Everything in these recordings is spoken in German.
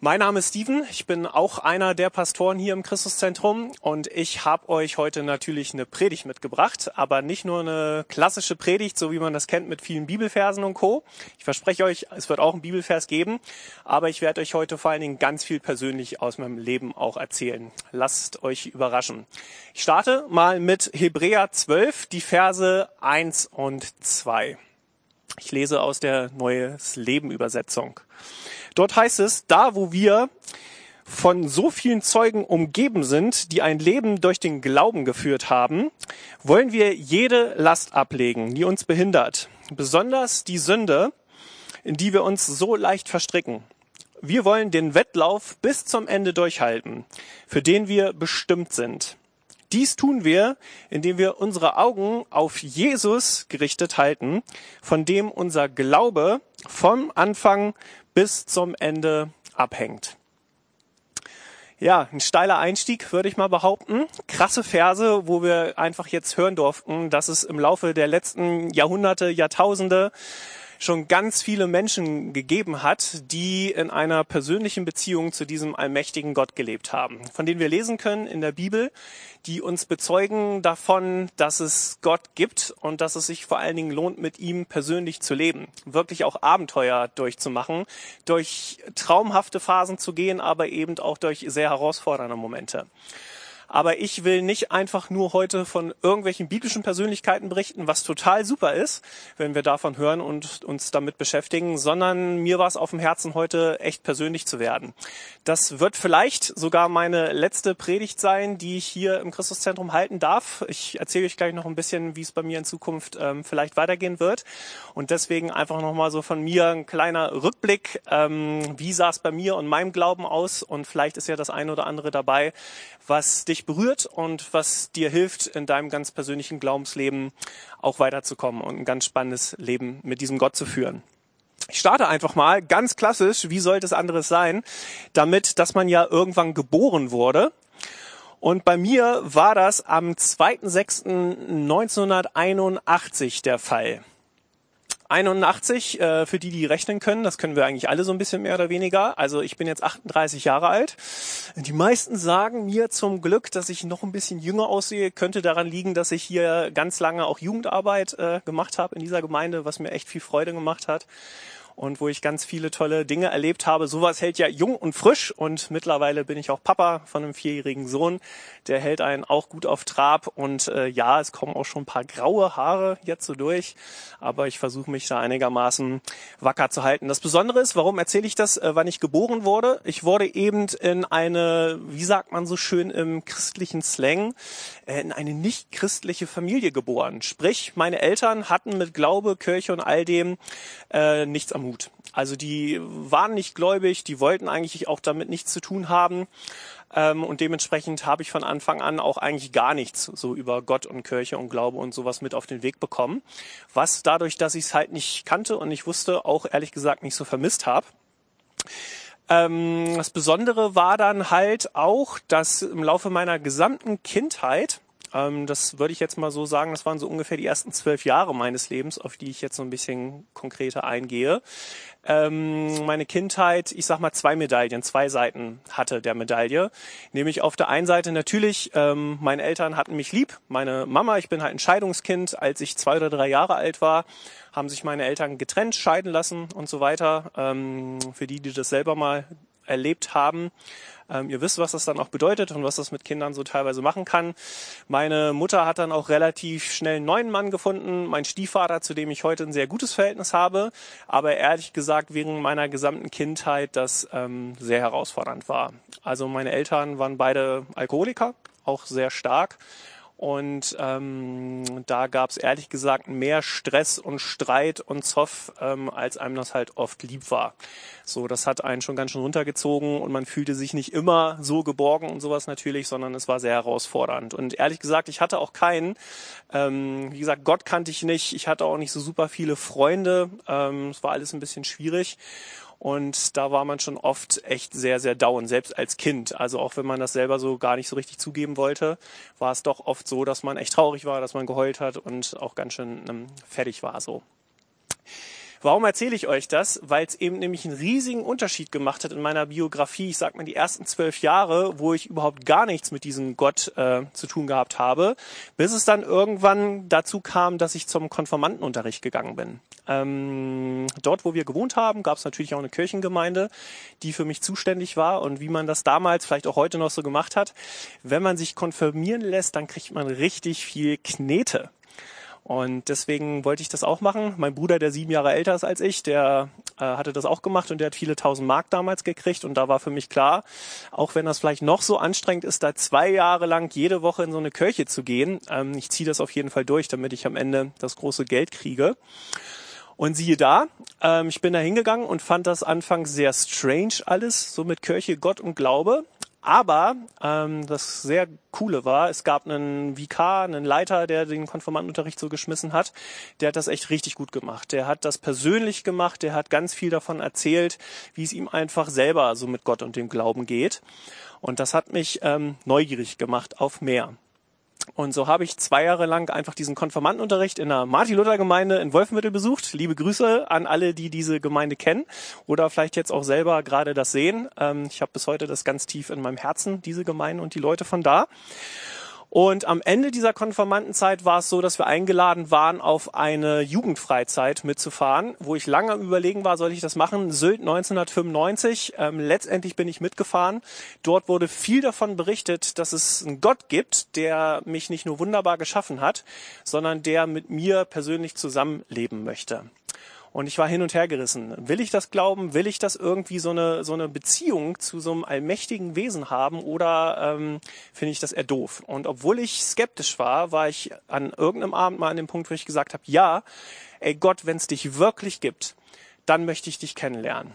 Mein Name ist Steven, ich bin auch einer der Pastoren hier im Christuszentrum und ich habe euch heute natürlich eine Predigt mitgebracht, aber nicht nur eine klassische Predigt, so wie man das kennt mit vielen Bibelversen und Co. Ich verspreche euch, es wird auch einen Bibelvers geben, aber ich werde euch heute vor allen Dingen ganz viel persönlich aus meinem Leben auch erzählen. Lasst euch überraschen. Ich starte mal mit Hebräer 12, die Verse 1 und 2. Ich lese aus der Neues Leben Übersetzung. Dort heißt es, da wo wir von so vielen Zeugen umgeben sind, die ein Leben durch den Glauben geführt haben, wollen wir jede Last ablegen, die uns behindert. Besonders die Sünde, in die wir uns so leicht verstricken. Wir wollen den Wettlauf bis zum Ende durchhalten, für den wir bestimmt sind. Dies tun wir, indem wir unsere Augen auf Jesus gerichtet halten, von dem unser Glaube vom Anfang bis zum Ende abhängt. Ja, ein steiler Einstieg, würde ich mal behaupten. Krasse Verse, wo wir einfach jetzt hören durften, dass es im Laufe der letzten Jahrhunderte, Jahrtausende schon ganz viele Menschen gegeben hat, die in einer persönlichen Beziehung zu diesem allmächtigen Gott gelebt haben, von denen wir lesen können in der Bibel, die uns bezeugen davon, dass es Gott gibt und dass es sich vor allen Dingen lohnt, mit ihm persönlich zu leben, wirklich auch Abenteuer durchzumachen, durch traumhafte Phasen zu gehen, aber eben auch durch sehr herausfordernde Momente. Aber ich will nicht einfach nur heute von irgendwelchen biblischen Persönlichkeiten berichten, was total super ist, wenn wir davon hören und uns damit beschäftigen, sondern mir war es auf dem Herzen, heute echt persönlich zu werden. Das wird vielleicht sogar meine letzte Predigt sein, die ich hier im Christuszentrum halten darf. Ich erzähle euch gleich noch ein bisschen, wie es bei mir in Zukunft ähm, vielleicht weitergehen wird. Und deswegen einfach nochmal so von mir ein kleiner Rückblick. Ähm, wie sah es bei mir und meinem Glauben aus? Und vielleicht ist ja das eine oder andere dabei, was dich berührt und was dir hilft, in deinem ganz persönlichen Glaubensleben auch weiterzukommen und ein ganz spannendes Leben mit diesem Gott zu führen. Ich starte einfach mal ganz klassisch, wie sollte es anderes sein, damit, dass man ja irgendwann geboren wurde. Und bei mir war das am 2.6.1981 der Fall. 81, äh, für die, die rechnen können, das können wir eigentlich alle so ein bisschen mehr oder weniger. Also ich bin jetzt 38 Jahre alt. Die meisten sagen mir zum Glück, dass ich noch ein bisschen jünger aussehe. Könnte daran liegen, dass ich hier ganz lange auch Jugendarbeit äh, gemacht habe in dieser Gemeinde, was mir echt viel Freude gemacht hat und wo ich ganz viele tolle Dinge erlebt habe. Sowas hält ja jung und frisch und mittlerweile bin ich auch Papa von einem vierjährigen Sohn. Der hält einen auch gut auf Trab und äh, ja, es kommen auch schon ein paar graue Haare jetzt so durch, aber ich versuche mich da einigermaßen wacker zu halten. Das Besondere ist, warum erzähle ich das, äh, wann ich geboren wurde? Ich wurde eben in eine, wie sagt man so schön im christlichen Slang, äh, in eine nicht christliche Familie geboren. Sprich, meine Eltern hatten mit Glaube, Kirche und all dem äh, nichts am Mut. Also die waren nicht gläubig, die wollten eigentlich auch damit nichts zu tun haben. Ähm, und dementsprechend habe ich von Anfang an auch eigentlich gar nichts so über Gott und Kirche und Glaube und sowas mit auf den Weg bekommen. Was dadurch, dass ich es halt nicht kannte und nicht wusste, auch ehrlich gesagt nicht so vermisst habe. Ähm, das Besondere war dann halt auch, dass im Laufe meiner gesamten Kindheit ähm, das würde ich jetzt mal so sagen, das waren so ungefähr die ersten zwölf Jahre meines Lebens, auf die ich jetzt so ein bisschen konkreter eingehe. Ähm, meine Kindheit, ich sag mal, zwei Medaillen, zwei Seiten hatte der Medaille. Nämlich auf der einen Seite natürlich, ähm, meine Eltern hatten mich lieb. Meine Mama, ich bin halt ein Scheidungskind. Als ich zwei oder drei Jahre alt war, haben sich meine Eltern getrennt, scheiden lassen und so weiter. Ähm, für die, die das selber mal erlebt haben. Ähm, ihr wisst, was das dann auch bedeutet und was das mit Kindern so teilweise machen kann. Meine Mutter hat dann auch relativ schnell einen neuen Mann gefunden, mein Stiefvater, zu dem ich heute ein sehr gutes Verhältnis habe, aber ehrlich gesagt während meiner gesamten Kindheit das ähm, sehr herausfordernd war. Also meine Eltern waren beide Alkoholiker, auch sehr stark und ähm, da gab es ehrlich gesagt mehr Stress und Streit und Zoff, ähm, als einem das halt oft lieb war. So, das hat einen schon ganz schön runtergezogen und man fühlte sich nicht immer so geborgen und sowas natürlich, sondern es war sehr herausfordernd. Und ehrlich gesagt, ich hatte auch keinen. Ähm, wie gesagt, Gott kannte ich nicht. Ich hatte auch nicht so super viele Freunde. Ähm, es war alles ein bisschen schwierig. Und da war man schon oft echt sehr, sehr down, selbst als Kind. Also auch wenn man das selber so gar nicht so richtig zugeben wollte, war es doch oft so, dass man echt traurig war, dass man geheult hat und auch ganz schön ähm, fertig war so. Warum erzähle ich euch das? Weil es eben nämlich einen riesigen Unterschied gemacht hat in meiner Biografie. Ich sag mal die ersten zwölf Jahre, wo ich überhaupt gar nichts mit diesem Gott äh, zu tun gehabt habe, bis es dann irgendwann dazu kam, dass ich zum Konformantenunterricht gegangen bin. Ähm, dort, wo wir gewohnt haben, gab es natürlich auch eine Kirchengemeinde, die für mich zuständig war. Und wie man das damals, vielleicht auch heute noch so gemacht hat, wenn man sich konfirmieren lässt, dann kriegt man richtig viel Knete. Und deswegen wollte ich das auch machen. Mein Bruder, der sieben Jahre älter ist als ich, der äh, hatte das auch gemacht und der hat viele tausend Mark damals gekriegt. Und da war für mich klar, auch wenn das vielleicht noch so anstrengend ist, da zwei Jahre lang jede Woche in so eine Kirche zu gehen, ähm, ich ziehe das auf jeden Fall durch, damit ich am Ende das große Geld kriege. Und siehe da, ähm, ich bin da hingegangen und fand das anfangs sehr strange alles, so mit Kirche, Gott und Glaube. Aber ähm, das sehr Coole war, es gab einen Vikar, einen Leiter, der den Konformantenunterricht so geschmissen hat. Der hat das echt richtig gut gemacht. Der hat das persönlich gemacht. Der hat ganz viel davon erzählt, wie es ihm einfach selber so mit Gott und dem Glauben geht. Und das hat mich ähm, neugierig gemacht auf mehr. Und so habe ich zwei Jahre lang einfach diesen Konfirmandenunterricht in der Martin-Luther-Gemeinde in Wolfenbüttel besucht. Liebe Grüße an alle, die diese Gemeinde kennen oder vielleicht jetzt auch selber gerade das sehen. Ähm, ich habe bis heute das ganz tief in meinem Herzen, diese Gemeinde und die Leute von da. Und am Ende dieser Konformantenzeit war es so, dass wir eingeladen waren, auf eine Jugendfreizeit mitzufahren, wo ich lange am Überlegen war, soll ich das machen? Sylt 1995. Ähm, letztendlich bin ich mitgefahren. Dort wurde viel davon berichtet, dass es einen Gott gibt, der mich nicht nur wunderbar geschaffen hat, sondern der mit mir persönlich zusammenleben möchte. Und ich war hin und her gerissen. Will ich das glauben? Will ich das irgendwie so eine, so eine Beziehung zu so einem allmächtigen Wesen haben oder ähm, finde ich das eher doof? Und obwohl ich skeptisch war, war ich an irgendeinem Abend mal an dem Punkt, wo ich gesagt habe, ja, ey Gott, wenn es dich wirklich gibt, dann möchte ich dich kennenlernen.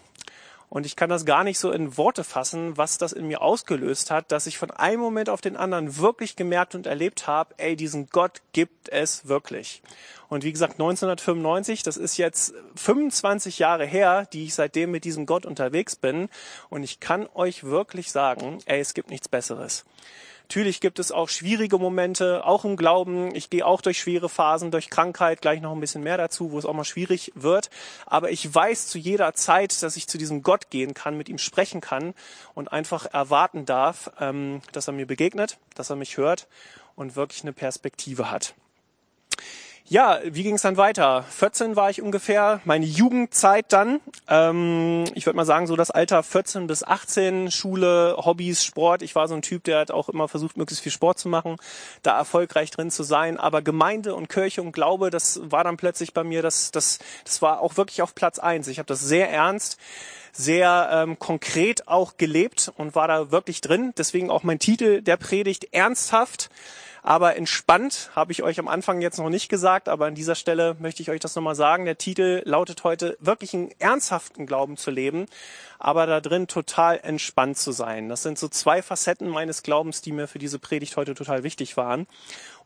Und ich kann das gar nicht so in Worte fassen, was das in mir ausgelöst hat, dass ich von einem Moment auf den anderen wirklich gemerkt und erlebt habe, ey, diesen Gott gibt es wirklich. Und wie gesagt, 1995, das ist jetzt 25 Jahre her, die ich seitdem mit diesem Gott unterwegs bin. Und ich kann euch wirklich sagen, ey, es gibt nichts Besseres. Natürlich gibt es auch schwierige Momente, auch im Glauben. Ich gehe auch durch schwere Phasen, durch Krankheit, gleich noch ein bisschen mehr dazu, wo es auch mal schwierig wird. Aber ich weiß zu jeder Zeit, dass ich zu diesem Gott gehen kann, mit ihm sprechen kann und einfach erwarten darf, ähm, dass er mir begegnet, dass er mich hört und wirklich eine Perspektive hat. Ja, wie ging es dann weiter? 14 war ich ungefähr, meine Jugendzeit dann. Ähm, ich würde mal sagen, so das Alter 14 bis 18, Schule, Hobbys, Sport. Ich war so ein Typ, der hat auch immer versucht, möglichst viel Sport zu machen, da erfolgreich drin zu sein. Aber Gemeinde und Kirche und Glaube, das war dann plötzlich bei mir, das, das, das war auch wirklich auf Platz eins. Ich habe das sehr ernst sehr ähm, konkret auch gelebt und war da wirklich drin. Deswegen auch mein Titel der Predigt ernsthaft aber entspannt habe ich euch am Anfang jetzt noch nicht gesagt, aber an dieser Stelle möchte ich euch das nochmal sagen. Der Titel lautet heute wirklich einen ernsthaften Glauben zu leben, aber da drin total entspannt zu sein. Das sind so zwei Facetten meines Glaubens, die mir für diese Predigt heute total wichtig waren.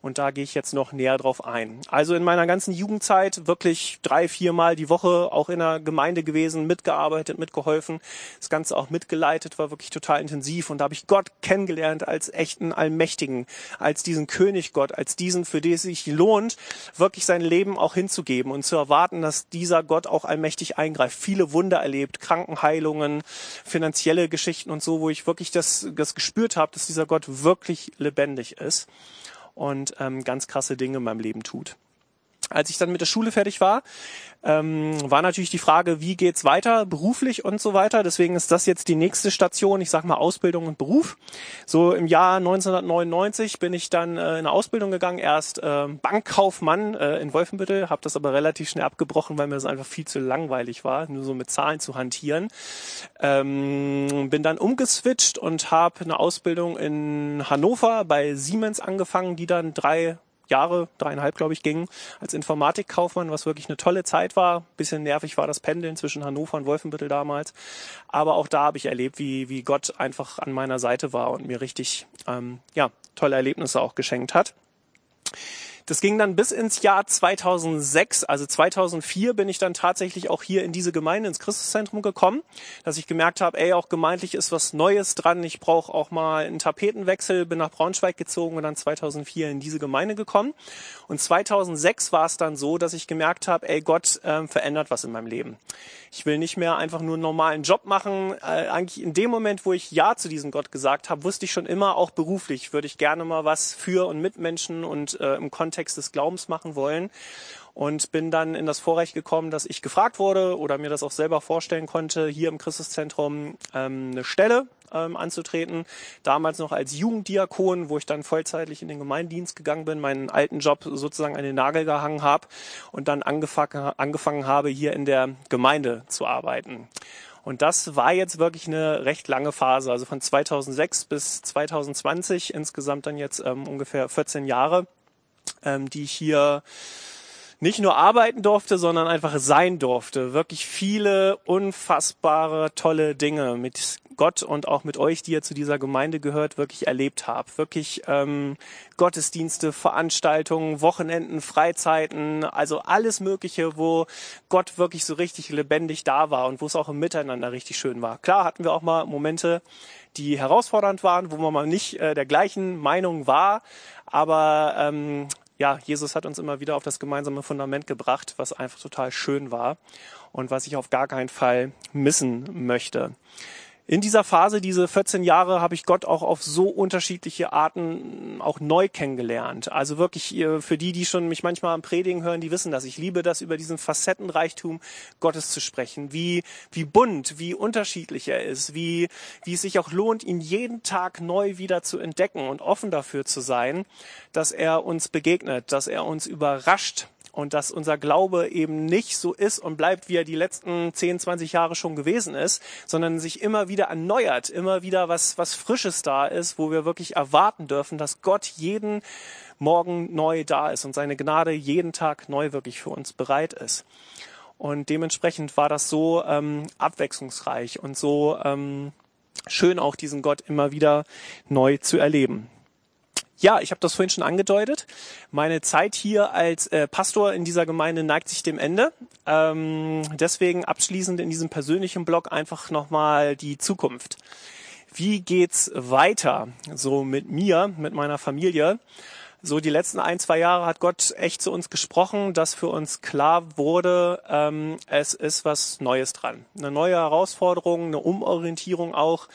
Und da gehe ich jetzt noch näher drauf ein. Also in meiner ganzen Jugendzeit wirklich drei, viermal die Woche auch in der Gemeinde gewesen, mitgearbeitet, mitgeholfen, das Ganze auch mitgeleitet, war wirklich total intensiv. Und da habe ich Gott kennengelernt als echten Allmächtigen, als diesen König Gott, als diesen, für den es sich lohnt, wirklich sein Leben auch hinzugeben und zu erwarten, dass dieser Gott auch allmächtig eingreift. Viele Wunder erlebt, Krankenheilungen, finanzielle Geschichten und so, wo ich wirklich das, das gespürt habe, dass dieser Gott wirklich lebendig ist und ähm, ganz krasse Dinge in meinem Leben tut. Als ich dann mit der Schule fertig war, ähm, war natürlich die Frage, wie geht's weiter, beruflich und so weiter. Deswegen ist das jetzt die nächste Station, ich sag mal Ausbildung und Beruf. So im Jahr 1999 bin ich dann äh, in eine Ausbildung gegangen, erst äh, Bankkaufmann äh, in Wolfenbüttel, habe das aber relativ schnell abgebrochen, weil mir das einfach viel zu langweilig war, nur so mit Zahlen zu hantieren. Ähm, bin dann umgeswitcht und habe eine Ausbildung in Hannover bei Siemens angefangen, die dann drei Jahre, dreieinhalb glaube ich, ging als Informatikkaufmann, was wirklich eine tolle Zeit war. Bisschen nervig war das Pendeln zwischen Hannover und Wolfenbüttel damals. Aber auch da habe ich erlebt, wie, wie Gott einfach an meiner Seite war und mir richtig ähm, ja, tolle Erlebnisse auch geschenkt hat. Das ging dann bis ins Jahr 2006, also 2004 bin ich dann tatsächlich auch hier in diese Gemeinde, ins Christuszentrum gekommen, dass ich gemerkt habe, ey, auch gemeindlich ist was Neues dran, ich brauche auch mal einen Tapetenwechsel, bin nach Braunschweig gezogen und dann 2004 in diese Gemeinde gekommen. Und 2006 war es dann so, dass ich gemerkt habe, ey, Gott äh, verändert was in meinem Leben. Ich will nicht mehr einfach nur einen normalen Job machen. Äh, eigentlich in dem Moment, wo ich Ja zu diesem Gott gesagt habe, wusste ich schon immer, auch beruflich würde ich gerne mal was für und mit Menschen und äh, im Kontext des Glaubens machen wollen und bin dann in das Vorrecht gekommen, dass ich gefragt wurde oder mir das auch selber vorstellen konnte, hier im Christuszentrum ähm, eine Stelle ähm, anzutreten. Damals noch als Jugenddiakon, wo ich dann vollzeitlich in den Gemeindienst gegangen bin, meinen alten Job sozusagen an den Nagel gehangen habe und dann angefangen, angefangen habe, hier in der Gemeinde zu arbeiten. Und das war jetzt wirklich eine recht lange Phase, also von 2006 bis 2020, insgesamt dann jetzt ähm, ungefähr 14 Jahre, ähm, die ich hier nicht nur arbeiten durfte, sondern einfach sein durfte. Wirklich viele unfassbare, tolle Dinge mit Gott und auch mit euch, die ihr zu dieser Gemeinde gehört, wirklich erlebt habt. Wirklich ähm, Gottesdienste, Veranstaltungen, Wochenenden, Freizeiten, also alles Mögliche, wo Gott wirklich so richtig lebendig da war und wo es auch im Miteinander richtig schön war. Klar hatten wir auch mal Momente, die herausfordernd waren, wo man mal nicht äh, der gleichen Meinung war, aber ähm, ja, Jesus hat uns immer wieder auf das gemeinsame Fundament gebracht, was einfach total schön war und was ich auf gar keinen Fall missen möchte in dieser Phase, diese 14 Jahre, habe ich Gott auch auf so unterschiedliche Arten auch neu kennengelernt. Also wirklich für die, die schon mich manchmal am Predigen hören, die wissen das. Ich liebe das, über diesen Facettenreichtum Gottes zu sprechen. Wie, wie bunt, wie unterschiedlich er ist, wie, wie es sich auch lohnt, ihn jeden Tag neu wieder zu entdecken und offen dafür zu sein, dass er uns begegnet, dass er uns überrascht, und dass unser Glaube eben nicht so ist und bleibt, wie er die letzten 10, 20 Jahre schon gewesen ist, sondern sich immer wieder erneuert, immer wieder was, was Frisches da ist, wo wir wirklich erwarten dürfen, dass Gott jeden Morgen neu da ist und seine Gnade jeden Tag neu wirklich für uns bereit ist. Und dementsprechend war das so ähm, abwechslungsreich und so ähm, schön auch diesen Gott immer wieder neu zu erleben. Ja, ich habe das vorhin schon angedeutet. Meine Zeit hier als äh, Pastor in dieser Gemeinde neigt sich dem Ende. Ähm, deswegen abschließend in diesem persönlichen Blog einfach nochmal die Zukunft. Wie geht's weiter? So mit mir, mit meiner Familie. So die letzten ein, zwei Jahre hat Gott echt zu uns gesprochen, dass für uns klar wurde, ähm, es ist was Neues dran. Eine neue Herausforderung, eine Umorientierung auch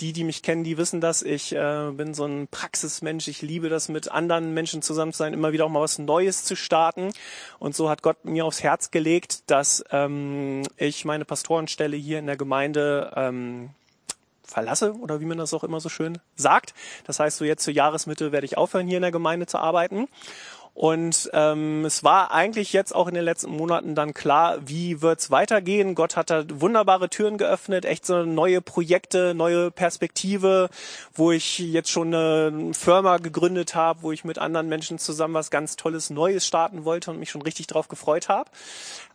die, die mich kennen, die wissen das. Ich äh, bin so ein Praxismensch. Ich liebe das, mit anderen Menschen zusammen zu sein, immer wieder auch mal was Neues zu starten. Und so hat Gott mir aufs Herz gelegt, dass ähm, ich meine Pastorenstelle hier in der Gemeinde ähm, verlasse oder wie man das auch immer so schön sagt. Das heißt, so jetzt zur Jahresmitte werde ich aufhören, hier in der Gemeinde zu arbeiten. Und ähm, es war eigentlich jetzt auch in den letzten Monaten dann klar, wie wird's weitergehen. Gott hat da wunderbare Türen geöffnet, echt so neue Projekte, neue Perspektive, wo ich jetzt schon eine Firma gegründet habe, wo ich mit anderen Menschen zusammen was ganz Tolles Neues starten wollte und mich schon richtig drauf gefreut habe.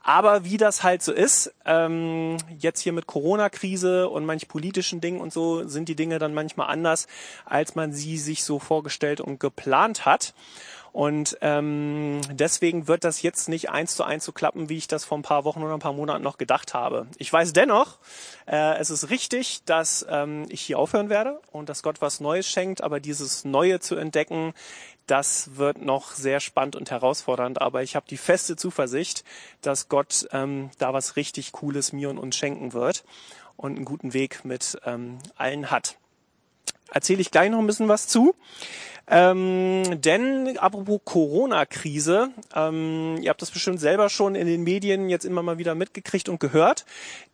Aber wie das halt so ist, ähm, jetzt hier mit Corona-Krise und manch politischen Dingen und so, sind die Dinge dann manchmal anders, als man sie sich so vorgestellt und geplant hat. Und ähm, deswegen wird das jetzt nicht eins zu eins so klappen, wie ich das vor ein paar Wochen oder ein paar Monaten noch gedacht habe. Ich weiß dennoch, äh, es ist richtig, dass ähm, ich hier aufhören werde und dass Gott was Neues schenkt, aber dieses Neue zu entdecken, das wird noch sehr spannend und herausfordernd. Aber ich habe die feste Zuversicht, dass Gott ähm, da was richtig Cooles mir und uns schenken wird und einen guten Weg mit ähm, allen hat. Erzähle ich gleich noch ein bisschen was zu. Ähm, denn apropos Corona-Krise, ähm, ihr habt das bestimmt selber schon in den Medien jetzt immer mal wieder mitgekriegt und gehört,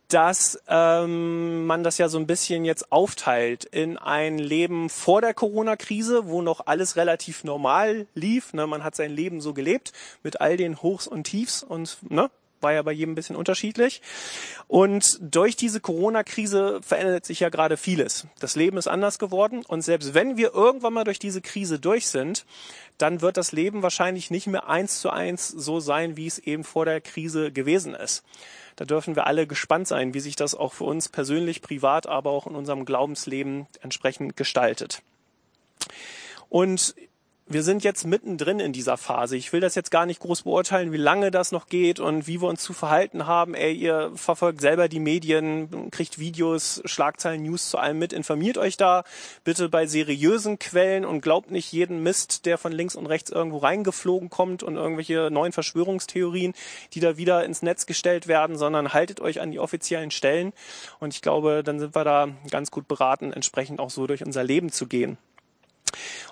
dass ähm, man das ja so ein bisschen jetzt aufteilt in ein Leben vor der Corona-Krise, wo noch alles relativ normal lief. Ne? Man hat sein Leben so gelebt mit all den Hochs und Tiefs und ne, war ja bei jedem ein bisschen unterschiedlich. Und durch diese Corona-Krise verändert sich ja gerade vieles. Das Leben ist anders geworden und selbst wenn wir irgendwann mal durch diese Krise durch sind, dann wird das Leben wahrscheinlich nicht mehr eins zu eins so sein, wie es eben vor der Krise gewesen ist. Da dürfen wir alle gespannt sein, wie sich das auch für uns persönlich, privat, aber auch in unserem Glaubensleben entsprechend gestaltet. Und wir sind jetzt mittendrin in dieser Phase. Ich will das jetzt gar nicht groß beurteilen, wie lange das noch geht und wie wir uns zu verhalten haben. Ey, ihr verfolgt selber die Medien, kriegt Videos, Schlagzeilen, News zu allem mit. Informiert euch da bitte bei seriösen Quellen und glaubt nicht jeden Mist, der von links und rechts irgendwo reingeflogen kommt und irgendwelche neuen Verschwörungstheorien, die da wieder ins Netz gestellt werden, sondern haltet euch an die offiziellen Stellen. Und ich glaube, dann sind wir da ganz gut beraten, entsprechend auch so durch unser Leben zu gehen.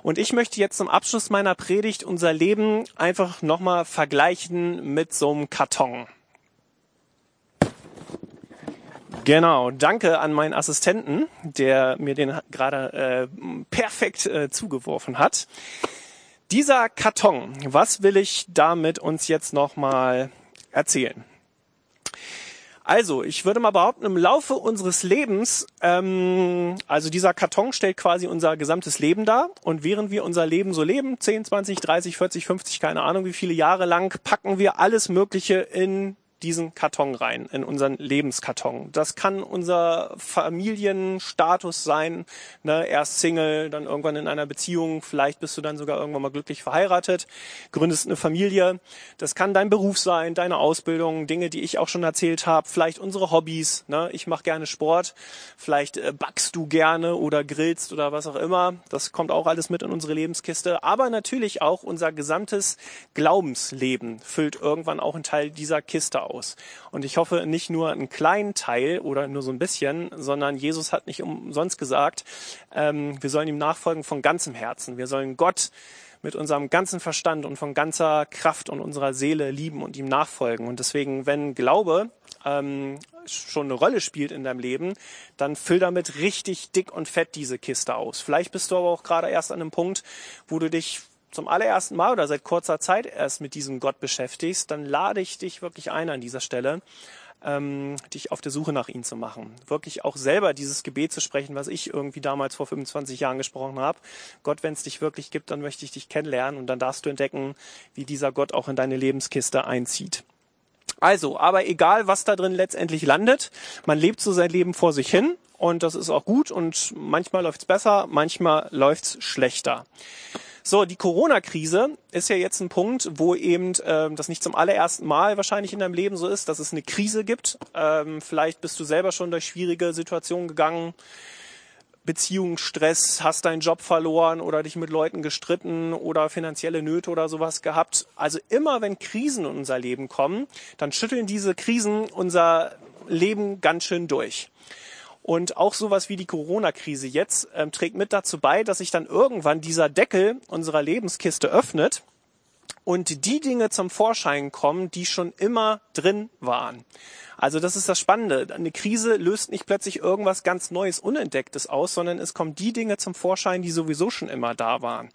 Und ich möchte jetzt zum Abschluss meiner Predigt unser Leben einfach nochmal vergleichen mit so einem Karton. Genau, danke an meinen Assistenten, der mir den gerade äh, perfekt äh, zugeworfen hat. Dieser Karton, was will ich damit uns jetzt nochmal erzählen? Also, ich würde mal behaupten, im Laufe unseres Lebens, ähm, also dieser Karton stellt quasi unser gesamtes Leben dar. Und während wir unser Leben so leben, 10, 20, 30, 40, 50, keine Ahnung wie viele Jahre lang, packen wir alles Mögliche in diesen Karton rein, in unseren Lebenskarton. Das kann unser Familienstatus sein. Ne? Erst Single, dann irgendwann in einer Beziehung, vielleicht bist du dann sogar irgendwann mal glücklich verheiratet, gründest eine Familie. Das kann dein Beruf sein, deine Ausbildung, Dinge, die ich auch schon erzählt habe, vielleicht unsere Hobbys. Ne? Ich mache gerne Sport, vielleicht äh, backst du gerne oder grillst oder was auch immer. Das kommt auch alles mit in unsere Lebenskiste. Aber natürlich auch unser gesamtes Glaubensleben füllt irgendwann auch einen Teil dieser Kiste aus aus. Und ich hoffe nicht nur einen kleinen Teil oder nur so ein bisschen, sondern Jesus hat nicht umsonst gesagt, ähm, wir sollen ihm nachfolgen von ganzem Herzen. Wir sollen Gott mit unserem ganzen Verstand und von ganzer Kraft und unserer Seele lieben und ihm nachfolgen. Und deswegen, wenn Glaube ähm, schon eine Rolle spielt in deinem Leben, dann füll damit richtig dick und fett diese Kiste aus. Vielleicht bist du aber auch gerade erst an einem Punkt, wo du dich zum allerersten Mal oder seit kurzer Zeit erst mit diesem Gott beschäftigst, dann lade ich dich wirklich ein an dieser Stelle, ähm, dich auf der Suche nach ihm zu machen. Wirklich auch selber dieses Gebet zu sprechen, was ich irgendwie damals vor 25 Jahren gesprochen habe. Gott, wenn es dich wirklich gibt, dann möchte ich dich kennenlernen und dann darfst du entdecken, wie dieser Gott auch in deine Lebenskiste einzieht. Also, aber egal, was da drin letztendlich landet, man lebt so sein Leben vor sich hin und das ist auch gut und manchmal läuft's besser, manchmal läuft's schlechter. So, die Corona-Krise ist ja jetzt ein Punkt, wo eben ähm, das nicht zum allerersten Mal wahrscheinlich in deinem Leben so ist, dass es eine Krise gibt. Ähm, vielleicht bist du selber schon durch schwierige Situationen gegangen. Beziehungsstress, hast deinen Job verloren oder dich mit Leuten gestritten oder finanzielle Nöte oder sowas gehabt. Also immer wenn Krisen in unser Leben kommen, dann schütteln diese Krisen unser Leben ganz schön durch. Und auch sowas wie die Corona-Krise jetzt ähm, trägt mit dazu bei, dass sich dann irgendwann dieser Deckel unserer Lebenskiste öffnet und die Dinge zum Vorschein kommen, die schon immer drin waren. Also das ist das Spannende. Eine Krise löst nicht plötzlich irgendwas ganz Neues, Unentdecktes aus, sondern es kommen die Dinge zum Vorschein, die sowieso schon immer da waren.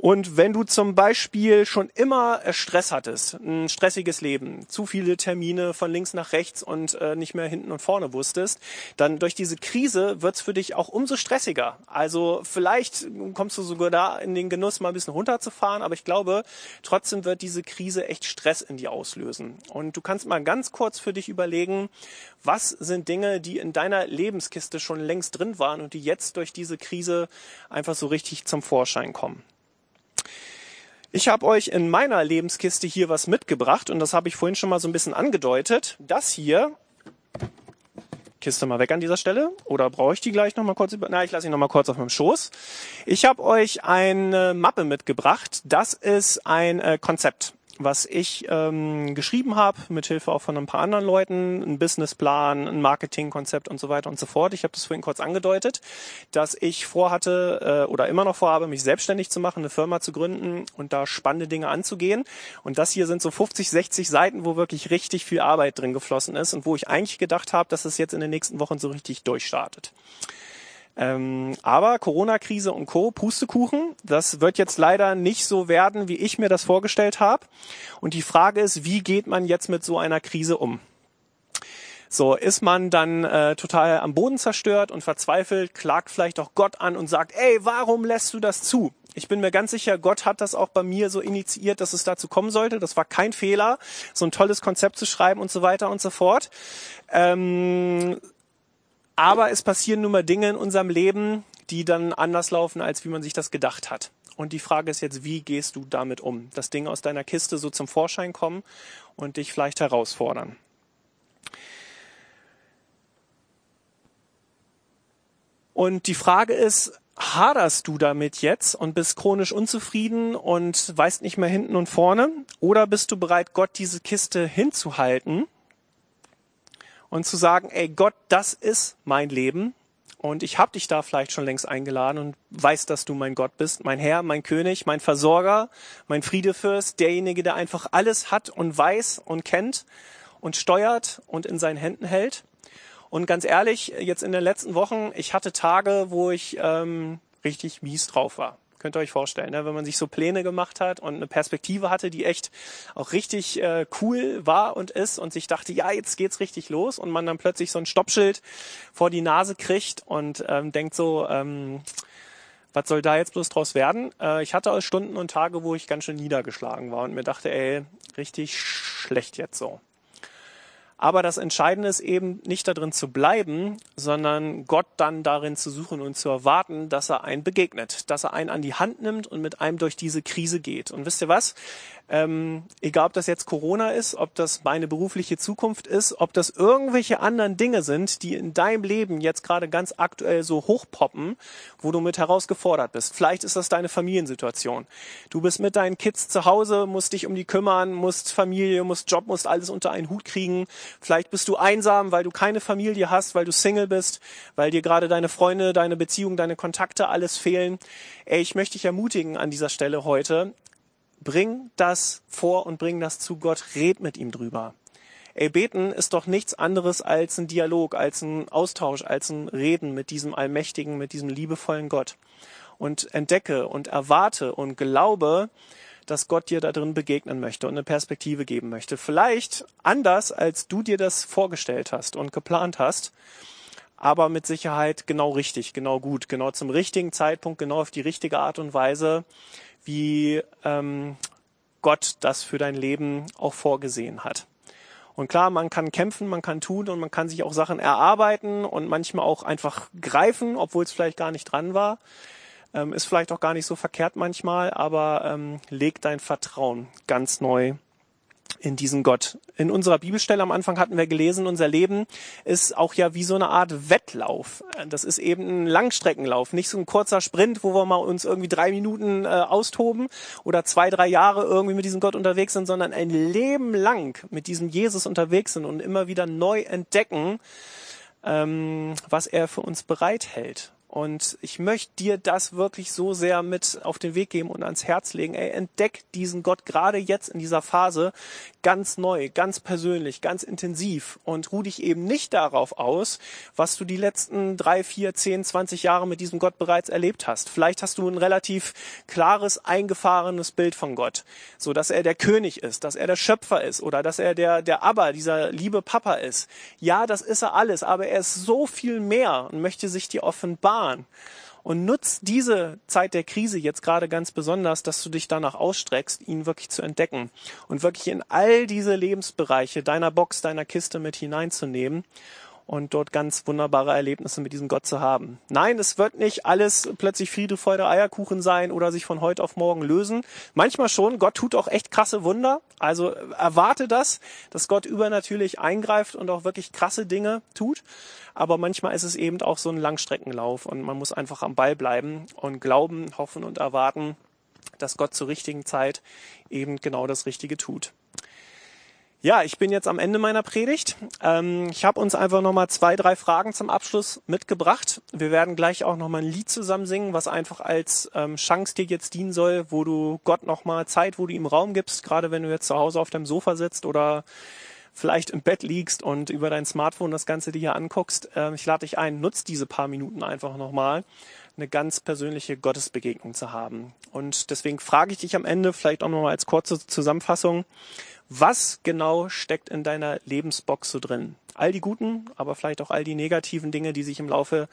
Und wenn du zum Beispiel schon immer äh, Stress hattest, ein stressiges Leben, zu viele Termine von links nach rechts und äh, nicht mehr hinten und vorne wusstest, dann durch diese Krise wird's für dich auch umso stressiger. Also vielleicht kommst du sogar da in den Genuss, mal ein bisschen runterzufahren, aber ich glaube, trotzdem wird diese Krise echt Stress in dir auslösen. Und du kannst mal ganz kurz für dich überlegen, was sind Dinge, die in deiner Lebenskiste schon längst drin waren und die jetzt durch diese Krise einfach so richtig zum Vorschein kommen. Ich habe euch in meiner Lebenskiste hier was mitgebracht und das habe ich vorhin schon mal so ein bisschen angedeutet. Das hier, Kiste mal weg an dieser Stelle, oder brauche ich die gleich noch mal kurz? Über Na, ich lasse sie noch mal kurz auf meinem Schoß. Ich habe euch eine Mappe mitgebracht. Das ist ein äh, Konzept was ich ähm, geschrieben habe, mit Hilfe auch von ein paar anderen Leuten, ein Businessplan, ein Marketingkonzept und so weiter und so fort. Ich habe das vorhin kurz angedeutet, dass ich vorhatte äh, oder immer noch vorhabe, mich selbstständig zu machen, eine Firma zu gründen und da spannende Dinge anzugehen. Und das hier sind so 50, 60 Seiten, wo wirklich richtig viel Arbeit drin geflossen ist und wo ich eigentlich gedacht habe, dass es jetzt in den nächsten Wochen so richtig durchstartet. Ähm, aber Corona-Krise und Co. Pustekuchen, das wird jetzt leider nicht so werden, wie ich mir das vorgestellt habe. Und die Frage ist, wie geht man jetzt mit so einer Krise um? So, ist man dann äh, total am Boden zerstört und verzweifelt, klagt vielleicht auch Gott an und sagt, ey, warum lässt du das zu? Ich bin mir ganz sicher, Gott hat das auch bei mir so initiiert, dass es dazu kommen sollte. Das war kein Fehler, so ein tolles Konzept zu schreiben und so weiter und so fort. Ähm, aber es passieren nun mal Dinge in unserem Leben, die dann anders laufen, als wie man sich das gedacht hat. Und die Frage ist jetzt, wie gehst du damit um? Das Ding aus deiner Kiste so zum Vorschein kommen und dich vielleicht herausfordern. Und die Frage ist, haderst du damit jetzt und bist chronisch unzufrieden und weißt nicht mehr hinten und vorne? Oder bist du bereit, Gott diese Kiste hinzuhalten und zu sagen, ey Gott, das ist mein Leben und ich habe dich da vielleicht schon längst eingeladen und weiß, dass du mein Gott bist, mein Herr, mein König, mein Versorger, mein Friedefürst, derjenige, der einfach alles hat und weiß und kennt und steuert und in seinen Händen hält. Und ganz ehrlich, jetzt in den letzten Wochen, ich hatte Tage, wo ich ähm, richtig mies drauf war. Könnt ihr euch vorstellen, ne? wenn man sich so Pläne gemacht hat und eine Perspektive hatte, die echt auch richtig äh, cool war und ist und sich dachte, ja, jetzt geht's richtig los und man dann plötzlich so ein Stoppschild vor die Nase kriegt und ähm, denkt so, ähm, was soll da jetzt bloß draus werden? Äh, ich hatte Stunden und Tage, wo ich ganz schön niedergeschlagen war und mir dachte, ey, richtig schlecht jetzt so. Aber das Entscheidende ist eben nicht darin zu bleiben, sondern Gott dann darin zu suchen und zu erwarten, dass er einen begegnet, dass er einen an die Hand nimmt und mit einem durch diese Krise geht. Und wisst ihr was? Ähm, egal, ob das jetzt Corona ist, ob das meine berufliche Zukunft ist, ob das irgendwelche anderen Dinge sind, die in deinem Leben jetzt gerade ganz aktuell so hochpoppen, wo du mit herausgefordert bist. Vielleicht ist das deine Familiensituation. Du bist mit deinen Kids zu Hause, musst dich um die kümmern, musst Familie, musst Job, musst alles unter einen Hut kriegen. Vielleicht bist du einsam, weil du keine Familie hast, weil du Single bist, weil dir gerade deine Freunde, deine Beziehung, deine Kontakte alles fehlen. Ey, ich möchte dich ermutigen an dieser Stelle heute, bring das vor und bring das zu Gott, red mit ihm drüber. Ey, beten ist doch nichts anderes als ein Dialog, als ein Austausch, als ein Reden mit diesem allmächtigen, mit diesem liebevollen Gott. Und entdecke und erwarte und glaube, dass Gott dir da drin begegnen möchte und eine Perspektive geben möchte. Vielleicht anders, als du dir das vorgestellt hast und geplant hast, aber mit Sicherheit genau richtig, genau gut, genau zum richtigen Zeitpunkt, genau auf die richtige Art und Weise wie ähm, Gott das für dein Leben auch vorgesehen hat. Und klar, man kann kämpfen, man kann tun und man kann sich auch Sachen erarbeiten und manchmal auch einfach greifen, obwohl es vielleicht gar nicht dran war. Ähm, ist vielleicht auch gar nicht so verkehrt manchmal, aber ähm, leg dein Vertrauen ganz neu in diesen Gott. In unserer Bibelstelle am Anfang hatten wir gelesen, unser Leben ist auch ja wie so eine Art Wettlauf. Das ist eben ein Langstreckenlauf, nicht so ein kurzer Sprint, wo wir mal uns irgendwie drei Minuten äh, austoben oder zwei, drei Jahre irgendwie mit diesem Gott unterwegs sind, sondern ein Leben lang mit diesem Jesus unterwegs sind und immer wieder neu entdecken, ähm, was er für uns bereithält. Und ich möchte dir das wirklich so sehr mit auf den Weg geben und ans Herz legen. Ey, entdeck diesen Gott gerade jetzt in dieser Phase ganz neu, ganz persönlich, ganz intensiv und ruh dich eben nicht darauf aus, was du die letzten drei, vier, zehn, zwanzig Jahre mit diesem Gott bereits erlebt hast. Vielleicht hast du ein relativ klares, eingefahrenes Bild von Gott, so dass er der König ist, dass er der Schöpfer ist oder dass er der, der Abba, dieser liebe Papa ist. Ja, das ist er alles, aber er ist so viel mehr und möchte sich dir offenbaren erfahren. Und nutz diese Zeit der Krise jetzt gerade ganz besonders, dass du dich danach ausstreckst, ihn wirklich zu entdecken und wirklich in all diese Lebensbereiche deiner Box, deiner Kiste mit hineinzunehmen und dort ganz wunderbare Erlebnisse mit diesem Gott zu haben. Nein, es wird nicht alles plötzlich Friede, Freude, Eierkuchen sein oder sich von heute auf morgen lösen. Manchmal schon. Gott tut auch echt krasse Wunder. Also erwarte das, dass Gott übernatürlich eingreift und auch wirklich krasse Dinge tut. Aber manchmal ist es eben auch so ein Langstreckenlauf und man muss einfach am Ball bleiben und glauben, hoffen und erwarten, dass Gott zur richtigen Zeit eben genau das Richtige tut. Ja, ich bin jetzt am Ende meiner Predigt. Ähm, ich habe uns einfach nochmal zwei, drei Fragen zum Abschluss mitgebracht. Wir werden gleich auch nochmal ein Lied zusammen singen, was einfach als ähm, Chance dir jetzt dienen soll, wo du Gott nochmal Zeit, wo du ihm Raum gibst, gerade wenn du jetzt zu Hause auf deinem Sofa sitzt oder vielleicht im Bett liegst und über dein Smartphone das Ganze dir hier anguckst. Ähm, ich lade dich ein, nutz diese paar Minuten einfach nochmal eine ganz persönliche Gottesbegegnung zu haben. Und deswegen frage ich dich am Ende vielleicht auch nochmal als kurze Zusammenfassung, was genau steckt in deiner Lebensbox so drin? All die guten, aber vielleicht auch all die negativen Dinge, die sich im Laufe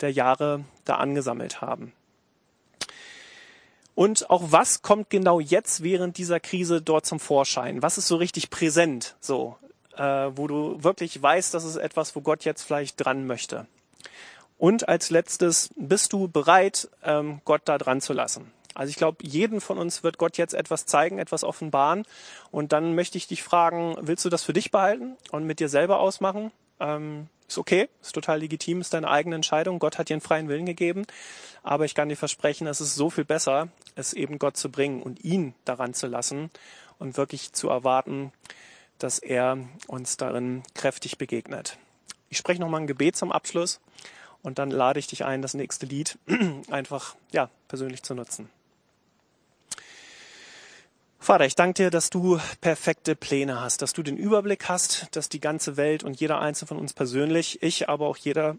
der Jahre da angesammelt haben. Und auch was kommt genau jetzt während dieser Krise dort zum Vorschein? Was ist so richtig präsent, so, äh, wo du wirklich weißt, das ist etwas, wo Gott jetzt vielleicht dran möchte? Und als letztes, bist du bereit, ähm, Gott da dran zu lassen? Also ich glaube, jeden von uns wird Gott jetzt etwas zeigen, etwas offenbaren. Und dann möchte ich dich fragen, willst du das für dich behalten und mit dir selber ausmachen? Ähm, ist okay, ist total legitim, ist deine eigene Entscheidung. Gott hat dir einen freien Willen gegeben. Aber ich kann dir versprechen, es ist so viel besser, es eben Gott zu bringen und ihn daran zu lassen und wirklich zu erwarten, dass er uns darin kräftig begegnet. Ich spreche nochmal ein Gebet zum Abschluss und dann lade ich dich ein, das nächste Lied einfach ja, persönlich zu nutzen. Vater, ich danke dir, dass du perfekte Pläne hast, dass du den Überblick hast, dass die ganze Welt und jeder einzelne von uns persönlich, ich, aber auch jeder,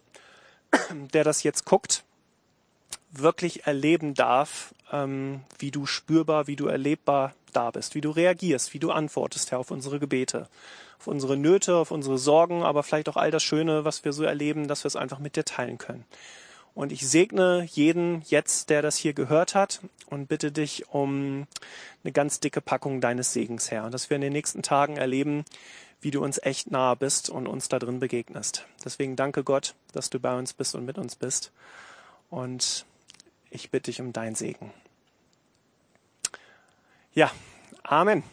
der das jetzt guckt, wirklich erleben darf, ähm, wie du spürbar, wie du erlebbar da bist, wie du reagierst, wie du antwortest, Herr, auf unsere Gebete, auf unsere Nöte, auf unsere Sorgen, aber vielleicht auch all das Schöne, was wir so erleben, dass wir es einfach mit dir teilen können. Und ich segne jeden jetzt, der das hier gehört hat und bitte dich um eine ganz dicke Packung deines Segens, Herr. Und dass wir in den nächsten Tagen erleben, wie du uns echt nahe bist und uns da drin begegnest. Deswegen danke Gott, dass du bei uns bist und mit uns bist. Und ich bitte dich um dein Segen. Ja, Amen.